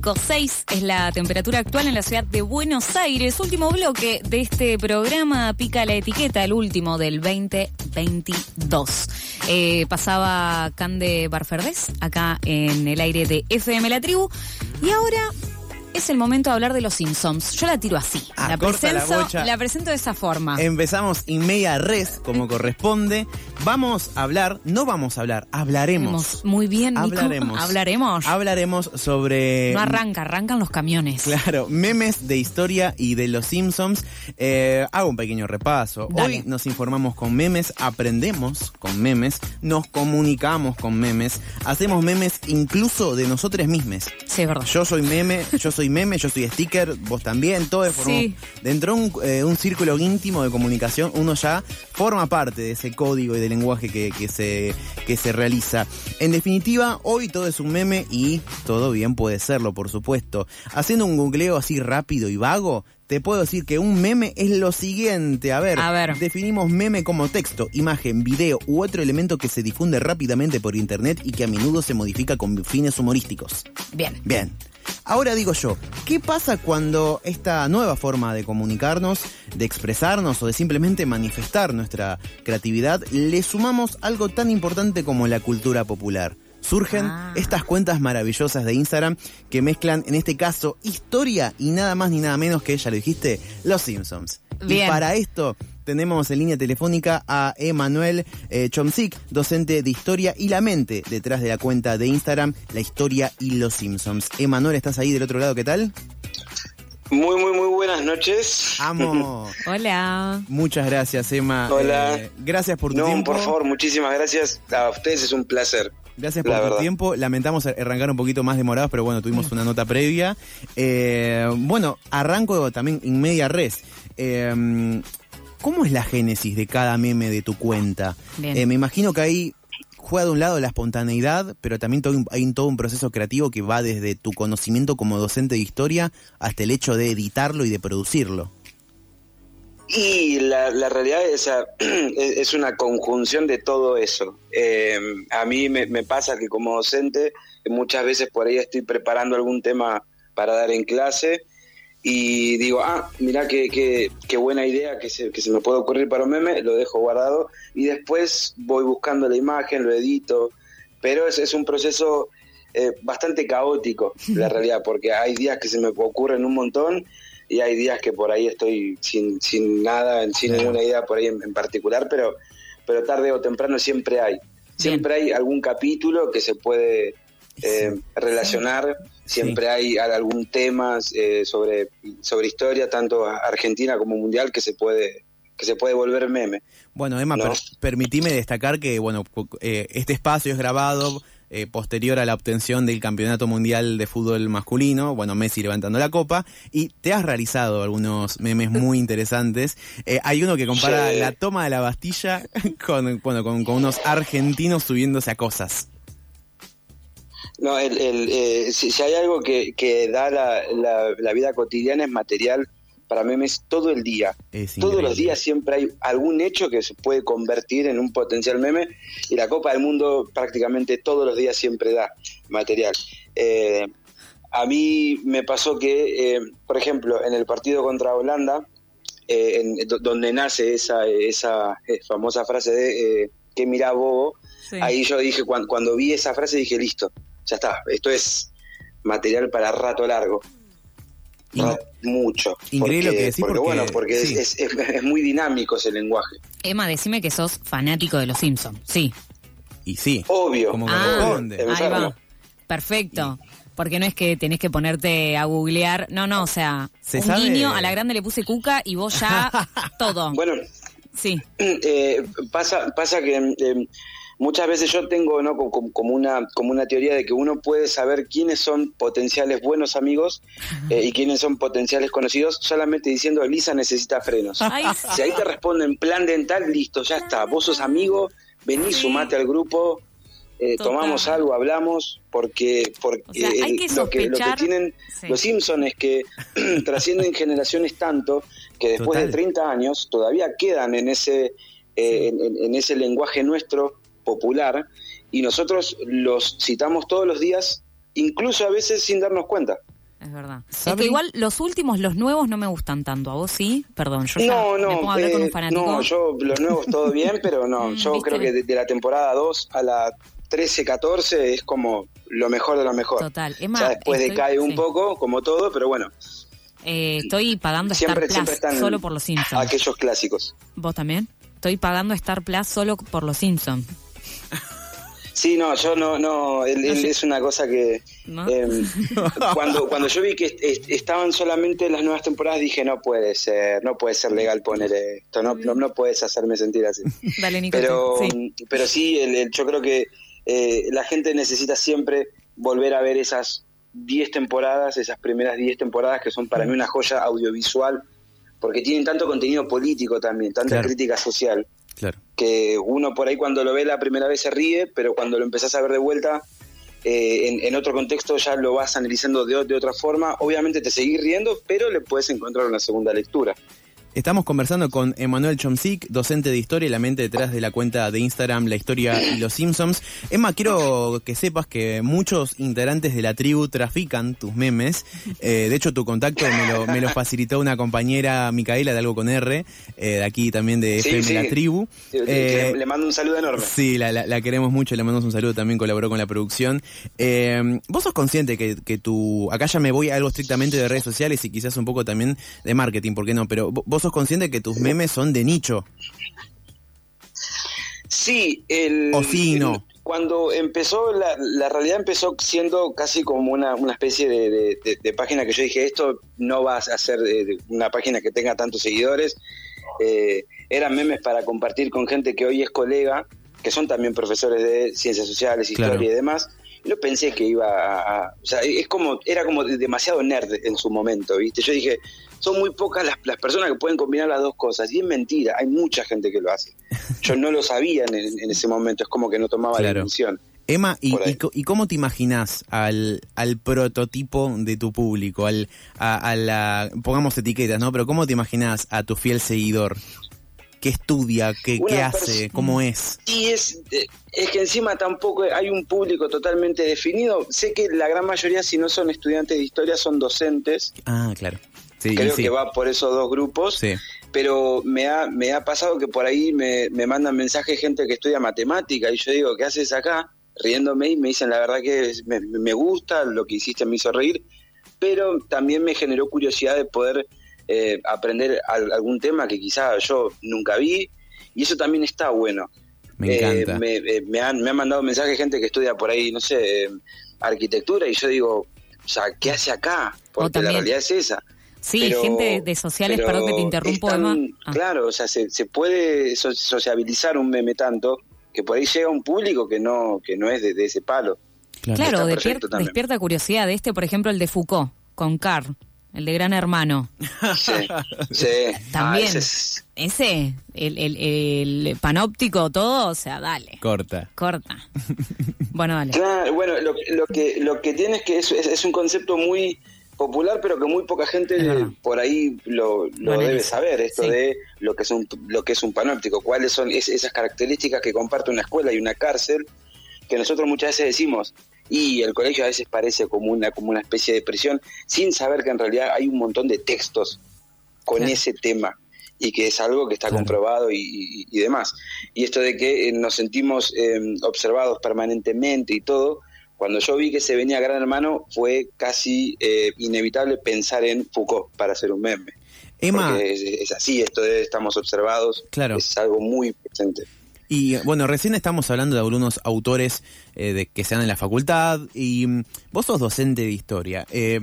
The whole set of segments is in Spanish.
25.6 es la temperatura actual en la ciudad de Buenos Aires. Último bloque de este programa, pica la etiqueta, el último del 2022. Eh, pasaba Cande Barferdés acá en el aire de FM La Tribu. Y ahora es el momento de hablar de los Simpsons. Yo la tiro así. Ah, la, presento, la presento de esa forma. Empezamos in media res, como corresponde. Vamos a hablar, no vamos a hablar, hablaremos. Muy bien, Nico. Hablaremos. Hablaremos. Hablaremos sobre. no arranca, arrancan los camiones. Claro, memes de historia y de los Simpsons. Eh, hago un pequeño repaso. Dale. Hoy nos informamos con memes, aprendemos con memes, nos comunicamos con memes, hacemos memes incluso de nosotros mismos. Sí, es verdad. Yo soy meme, yo soy meme, yo soy sticker, vos también, todos formamos. Sí. Dentro de un, eh, un círculo íntimo de comunicación, uno ya forma parte de ese código y de lenguaje que, que se, que se realiza. En definitiva, hoy todo es un meme y todo bien puede serlo, por supuesto. Haciendo un googleo así rápido y vago, te puedo decir que un meme es lo siguiente. A ver, A ver. definimos meme como texto, imagen, video u otro elemento que se difunde rápidamente por internet y que a menudo se modifica con fines humorísticos. Bien. Bien. Ahora digo yo, ¿qué pasa cuando esta nueva forma de comunicarnos, de expresarnos o de simplemente manifestar nuestra creatividad le sumamos algo tan importante como la cultura popular? Surgen Ah. estas cuentas maravillosas de Instagram que mezclan, en este caso, historia y nada más ni nada menos que, ya lo dijiste, Los Simpsons. Bien. Y para esto tenemos en línea telefónica a Emanuel eh, Chomsik, docente de historia y la mente detrás de la cuenta de Instagram, La Historia y los Simpsons. Emanuel, ¿estás ahí del otro lado? ¿Qué tal? Muy, muy, muy buenas noches. Amo. Hola. Muchas gracias, Emma. Hola. Eh, gracias por tu No, tiempo. por favor, muchísimas gracias. A ustedes es un placer. Gracias por La tu verdad. tiempo. Lamentamos arrancar un poquito más demorados, pero bueno, tuvimos una nota previa. Eh, bueno, arranco también en media res. Eh, ¿Cómo es la génesis de cada meme de tu cuenta? Eh, me imagino que ahí juega de un lado la espontaneidad, pero también todo un- hay un- todo un proceso creativo que va desde tu conocimiento como docente de historia hasta el hecho de editarlo y de producirlo. Y la, la realidad es, una conjunción de todo eso. Eh, a mí me, me pasa que como docente muchas veces por ahí estoy preparando algún tema para dar en clase y digo, ah, mirá qué, qué, qué buena idea que se, que se me puede ocurrir para un meme, lo dejo guardado y después voy buscando la imagen, lo edito, pero es, es un proceso eh, bastante caótico, la realidad, porque hay días que se me ocurren un montón y hay días que por ahí estoy sin, sin nada, sin ninguna idea por ahí en, en particular, pero, pero tarde o temprano siempre hay. Siempre hay algún capítulo que se puede eh, Sí. relacionar, siempre hay algún tema eh, sobre, sobre historia, tanto argentina como mundial, que se puede que se puede volver meme. Bueno, Emma, ¿No? per- permitime destacar que bueno, eh, este espacio es grabado eh, posterior a la obtención del Campeonato Mundial de Fútbol Masculino, bueno, Messi levantando la copa, y te has realizado algunos memes muy interesantes. Eh, hay uno que compara Sí. la toma de la Bastilla con, bueno, con, con unos argentinos subiéndose a cosas. No, el, el, eh, si, si hay algo que, que da la, la, la vida cotidiana es material para memes todo el día. Es Todos los días siempre hay algún hecho que se puede convertir en un potencial meme y la Copa del Mundo prácticamente todos los días siempre da material. Eh, a mí me pasó que, eh, por ejemplo, en el partido contra Holanda, eh, en- do- donde nace esa, esa eh, famosa frase de eh, que mira bobo, Sí. ahí yo dije, cuando, cuando vi esa frase dije, listo, ya está, esto es material para rato largo. In- Ra- mucho. Increíble lo porque, que decís, porque, porque- bueno, porque sí. es, es, es muy dinámico ese lenguaje. Emma, decime que sos fanático de los Simpsons. Sí. Y sí, Obvio. como Ah. Ahí va. Perfecto. Porque no es que tenés que ponerte a googlear. No, no, o sea, ¿Se un sabe? niño a la grande le puse cuca y vos ya todo. Bueno, Sí. eh, pasa, pasa que eh, muchas veces yo tengo ¿no? como, una, como una teoría de que uno puede saber quiénes son potenciales buenos amigos eh, y quiénes son potenciales conocidos solamente diciendo Elisa necesita frenos. Ay, Si ahí te responden plan dental, listo, ya está. Vos sos amigo, vení, Sí. sumate al grupo, eh, tomamos algo, hablamos, porque, porque O sea, hay el- que lo, que, lo que tienen Sí. los Simpsons es que trascienden generaciones tanto que después Total. de 30 años todavía quedan en ese, eh, en, en- en ese lenguaje nuestro popular y nosotros los citamos todos los días, incluso a veces sin darnos cuenta. Es verdad. Es que igual los últimos, los nuevos no me gustan tanto. ¿A vos sí? Perdón, yo ya no, no, me pongo a hablar con un eh, fanático. no, yo los nuevos todo bien, pero no, Mm, yo ¿viste? creo que de, de la temporada 2 a la 13, 14 es como lo mejor de lo mejor. Total. Emma, ya después estoy- decae un sí. poco, como todo, pero bueno, Eh, estoy pagando siempre, Star siempre Plus están solo por los Simpsons. aquellos clásicos. ¿Vos también? Estoy pagando Star Plus solo por los Simpsons. Sí, no, yo no, no, él, él es una cosa que ¿No? eh, cuando cuando yo vi que est- est- estaban solamente las nuevas temporadas dije no puede ser, no puede ser legal poner esto, no, no, no puedes hacerme sentir así. Dale, Nico. Pero sí. pero sí, el- el- yo creo que eh, la gente necesita siempre volver a ver esas 10 temporadas, esas primeras 10 temporadas que son para mí una joya audiovisual, porque tienen tanto contenido político también, tanta Claro. crítica social Claro. Que uno por ahí cuando lo ve la primera vez se ríe, pero cuando lo empezás a ver de vuelta eh, en, en otro contexto ya lo vas analizando de, de otra forma. Obviamente te seguís riendo, pero le puedes encontrar una segunda lectura. Estamos conversando con Emanuel Chomsik, docente de historia y la mente detrás de la cuenta de Instagram La Historia y los Simpsons. Emma, quiero que sepas que muchos integrantes de la tribu trafican tus memes. Eh, de hecho, tu contacto me lo, me lo facilitó una compañera, Micaela, de Algo con R, eh, de aquí también de Sí, FM sí. La Tribu. Le, Eh, le mando un saludo enorme. Sí, la, la- la queremos mucho, le mandamos un saludo, también colaboró con la producción. ¿Vos sos consciente que, que tu... Acá ya me voy a algo estrictamente de redes sociales y quizás un poco también de marketing, ¿por qué no? Pero vo- vos sos consciente que tus memes son de nicho. Sí, el, O sí. Cuando empezó, la, la realidad empezó siendo casi como una, una especie de, de- de- de página que yo dije, esto no va a ser de una página que tenga tantos seguidores. Eh, eran memes para compartir con gente que hoy es colega, que son también profesores de ciencias sociales, historia Claro. y demás. No pensé que iba a, O sea, es como, era como demasiado nerd en su momento, ¿viste? Yo dije, son muy pocas las, las personas que pueden combinar las dos cosas. Y es mentira, hay mucha gente que lo hace. Yo no lo sabía en, en ese momento, es como que no tomaba la Claro. dimensión. Emma, ¿y, y y cómo te imaginas al, al prototipo de tu público? Al, a, a la, pongamos etiquetas, ¿no? Pero ¿cómo te imaginas a tu fiel seguidor? ¿Qué estudia? ¿Qué, qué hace? ¿Cómo es? Y es, eh, es que encima tampoco hay un público totalmente definido. Sé que la gran mayoría, si no son estudiantes de historia, son docentes. Ah, claro. Sí, Creo sí. que va por esos dos grupos. Sí. Pero me ha, me ha pasado que por ahí me, me mandan mensajes gente que estudia matemática y yo digo, ¿qué haces acá? Riéndome y me dicen, la verdad que me, me gusta, lo que hiciste me hizo reír, pero también me generó curiosidad de poder eh, aprender al- algún tema que quizá yo nunca vi y eso también está bueno. Me Eh, encanta. me, eh, me han, me han mandado mensajes gente que estudia por ahí, no sé, eh, arquitectura y yo digo, o sea, ¿qué hace acá? Porque la realidad es esa. Sí, Pero- gente de, sociales, perdón que te interrumpo, están- Emma. Ah. Claro, o sea, se, se puede so- sociabilizar un meme tanto que por ahí llega a un público que no que no es de, de ese palo. Claro, también. despierta curiosidad. Este, por ejemplo, el de Foucault, con Carr, el de Gran Hermano. Sí, sí. También. Ah, ese es- Ese, el, el, el panóptico, todo, o sea, dale, Corta. corta. Bueno, dale. Claro, bueno, lo, lo que lo que tiene es que es, es, es un concepto muy popular, pero que muy poca gente por ahí lo, lo debe saber, esto Sí. de lo que es un lo que es un panóptico, cuáles son es- esas características que comparte una escuela y una cárcel, que nosotros muchas veces decimos, y el colegio a veces parece como una, como una especie de prisión, sin saber que en realidad hay un montón de textos con Claro. ese tema y que es algo que está Claro. comprobado y, y- y demás. Y esto de que eh, nos sentimos eh, observados permanentemente y todo, cuando yo vi que se venía Gran Hermano fue casi eh, inevitable pensar en Foucault para hacer un meme. Emma, es, es así, esto de estamos observados, Claro. es algo muy presente. Y bueno, recién estamos hablando de algunos autores eh, de que se dan en la facultad y mm, vos sos docente de historia. Eh,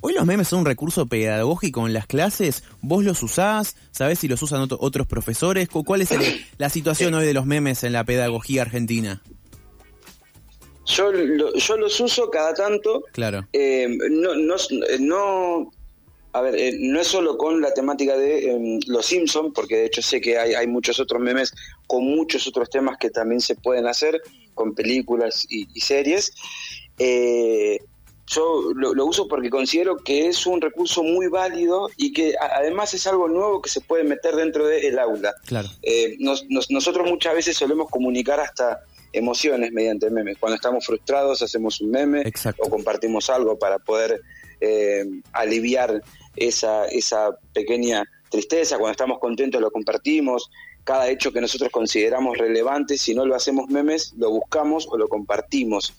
hoy los memes son un recurso pedagógico en las clases. ¿Vos los usás? ¿Sabés si los usan otro- otros profesores? ¿Cu- ¿Cuál es el- la situación hoy de los memes en la pedagogía argentina? Yo, yo los uso cada tanto, Claro. Eh, no, no, no, a ver, eh, no es solo con la temática de em, los Simpsons, porque de hecho sé que hay, hay muchos otros memes con muchos otros temas que también se pueden hacer, con películas y, y series. Eh, yo lo, lo uso porque considero que es un recurso muy válido y que a- además es algo nuevo que se puede meter dentro del aula. Claro. Eh, nos- nos- nosotros muchas veces solemos comunicar hasta emociones mediante memes. Cuando estamos frustrados hacemos un meme Exacto. o compartimos algo para poder aliviar esa, esa pequeña tristeza, cuando estamos contentos lo compartimos, cada hecho que nosotros consideramos relevante, si no lo hacemos memes, lo buscamos o lo compartimos.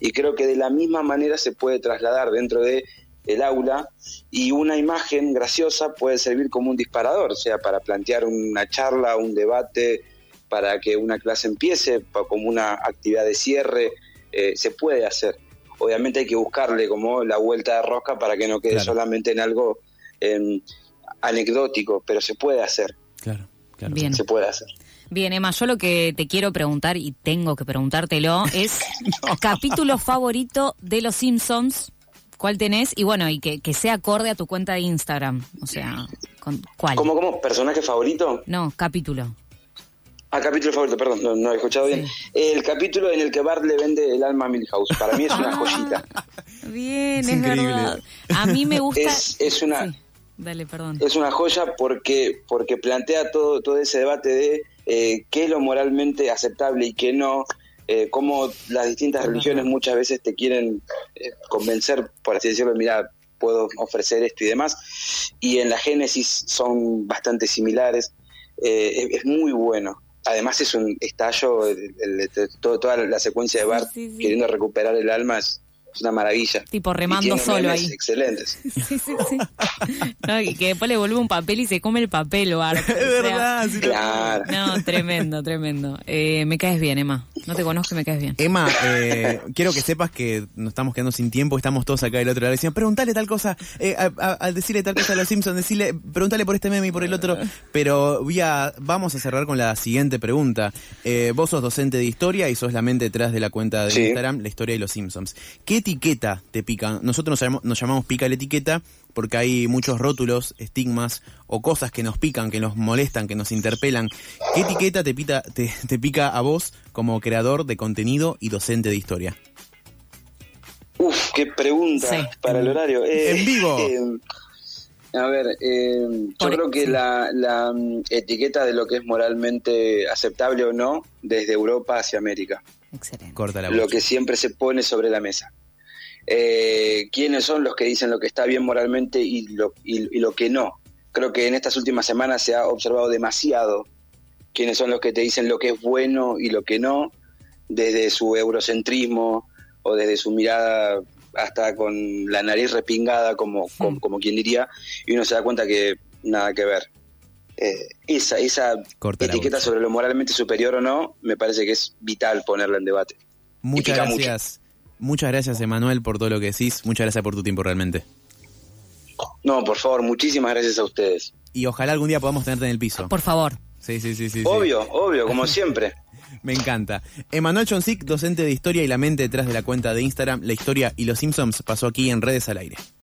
Y creo que de la misma manera se puede trasladar dentro de el aula y una imagen graciosa puede servir como un disparador, sea, para plantear una charla, un debate, para que una clase empiece, como una actividad de cierre, eh, se puede hacer. Obviamente hay que buscarle como la vuelta de rosca para que no quede solamente en algo em, anecdótico, pero se puede hacer. Claro, claro. Bien. Se puede hacer. Bien, Emma, yo lo que te quiero preguntar y tengo que preguntártelo es capítulo favorito de Los Simpsons. ¿Cuál tenés? Y bueno, y que, que sea acorde a tu cuenta de Instagram. O sea, con, ¿cuál? ¿Cómo, cómo? ¿Personaje favorito? No, capítulo. Ah, capítulo favorito, perdón, no, no he escuchado bien. El capítulo en el que Bart le vende el alma a Milhouse. Para mí es una joyita. Bien, Es es, increíble. verdad. A mí me gusta. Es, es una... Sí, Dale, perdón. es una joya porque porque plantea todo todo ese debate de eh, qué es lo moralmente aceptable y qué no eh, cómo las distintas religiones muchas veces te quieren eh, convencer por así decirlo mira puedo ofrecer esto y demás y en la Génesis son bastante similares Eh, es, es muy bueno además es un estallo el- el- todo- toda la secuencia de Sí, Bart sí, sí. queriendo recuperar el alma es, es una maravilla Tipo remando solo ahí. excelentes Sí, sí, sí. No, y que después le vuelve un papel y se come el papel, Bart. O Es sea, verdad. sí, claro No, tremendo, tremendo. Eh, me caes bien, Emma. No te conozco me caes bien. Emma, eh, quiero que sepas que nos estamos quedando sin tiempo, estamos todos acá del otro lado. Decían, preguntale tal cosa, eh, a- a- al decirle tal cosa a los Simpsons, decirle, preguntale por este meme y por el otro. Pero voy a- vamos a cerrar con la siguiente pregunta. Eh, vos sos docente de historia y sos la mente detrás de la cuenta de Sí. Instagram, la historia de los Simpsons. ¿Qué etiqueta te pica? Nosotros nos llamamos, nos llamamos pica la etiqueta porque hay muchos rótulos, estigmas o cosas que nos pican, que nos molestan, que nos interpelan. ¿Qué etiqueta te, pita, te, te pica a vos como creador de contenido y docente de historia? Uf, qué pregunta Sí. para el horario. Eh, En vivo. eh, a ver, eh, yo Por- creo que sí. la, la, mm, etiqueta de lo que es moralmente aceptable o no, desde Europa hacia América, Excelente. Corta la lo que siempre se pone sobre la mesa. Eh, ¿Quiénes son los que dicen lo que está bien moralmente y lo, y, y lo que no? Creo que en estas últimas semanas se ha observado demasiado quiénes son los que te dicen lo que es bueno y lo que no, desde su eurocentrismo o desde su mirada hasta con la nariz repingada, como, como, como quien diría, y uno se da cuenta que nada que ver. Eh, esa esa Corta etiqueta sobre lo moralmente superior o no, me parece que es vital ponerla en debate. Muchas mucho. Muchas gracias, Emanuel, por todo lo que decís. Muchas gracias por tu tiempo realmente. No, por favor, muchísimas gracias a ustedes. Y ojalá algún día podamos tenerte en el piso. Por favor. Sí, sí, sí, sí. sí. Obvio, obvio, como siempre. Me encanta. Emanuel Chonsic, docente de historia y la mente detrás de la cuenta de Instagram, La Historia y los Simpsons, pasó aquí en Redes al Aire.